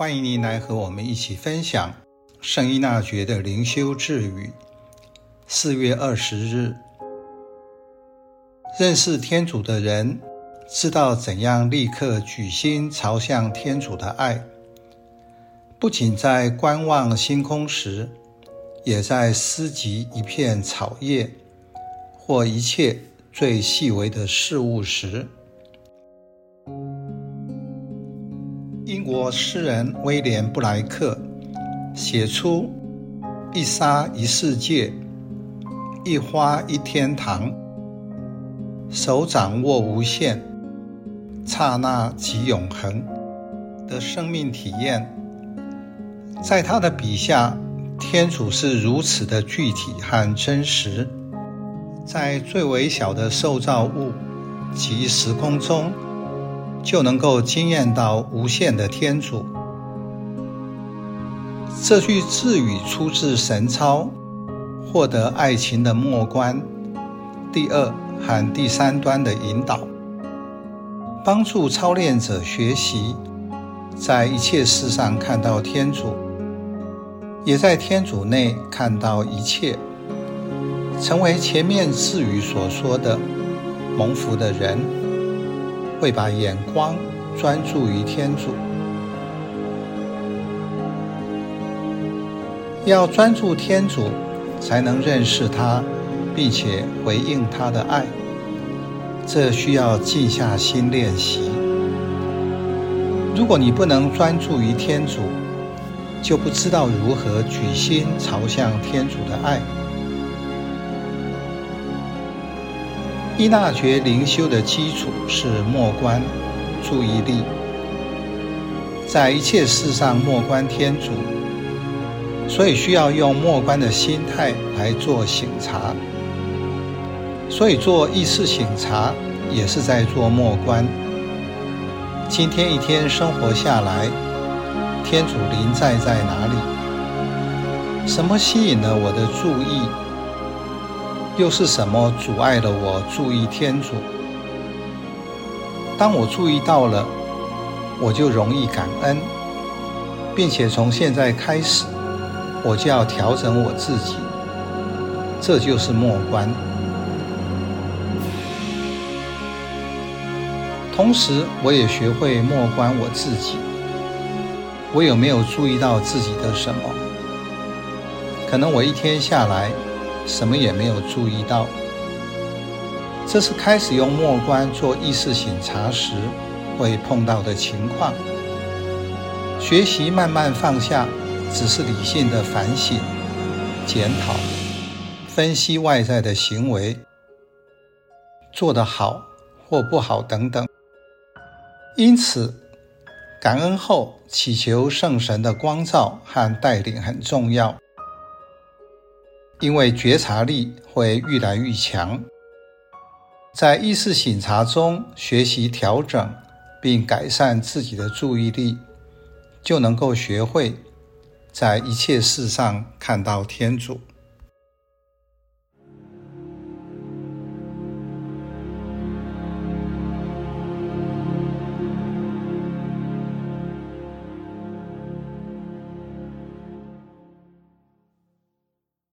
欢迎您来和我们一起分享圣依纳爵的灵修智语。四月二十日，认识天主的人知道怎样立刻举心朝向天主的爱，不仅在观望星空时，也在思及一片草叶或一切最细微的事物时。英国诗人威廉·布莱克写出“一沙一世界，一花一天堂，手掌握无限，刹那即永恒”的生命体验。在他的笔下，天主是如此的具体和真实，在最微小的受造物及时空中。就能够惊艳到无限的天主。这句智语出自神操，获得爱情的末关第二和第三端的引导，帮助操练者学习在一切事上看到天主，也在天主内看到一切，成为前面智语所说的蒙福的人。会把眼光专注于天主，要专注天主，才能认识他，并且回应他的爱。这需要静下心练习。如果你不能专注于天主，就不知道如何举心朝向天主的爱。依纳爵灵修的基础是默观注意力，在一切事上默观天主，所以需要用默观的心态来做醒察。所以做意识醒察也是在做默观。今天一天生活下来，天主临在在哪里？什么吸引了我的注意？又是什么阻碍了我注意天主？当我注意到了，我就容易感恩，并且从现在开始，我就要调整我自己。这就是默观。同时，我也学会默观我自己。我有没有注意到自己的什么？可能我一天下来，什么也没有注意到，这是开始用默观做意识省察时会碰到的情况。学习慢慢放下，只是理性的反省、检讨、分析外在的行为，做得好或不好等等。因此，感恩后祈求圣神的光照和带领很重要。因为觉察力会愈来愈强，在意识醒察中学习调整并改善自己的注意力，就能够学会在一切事上看到天主。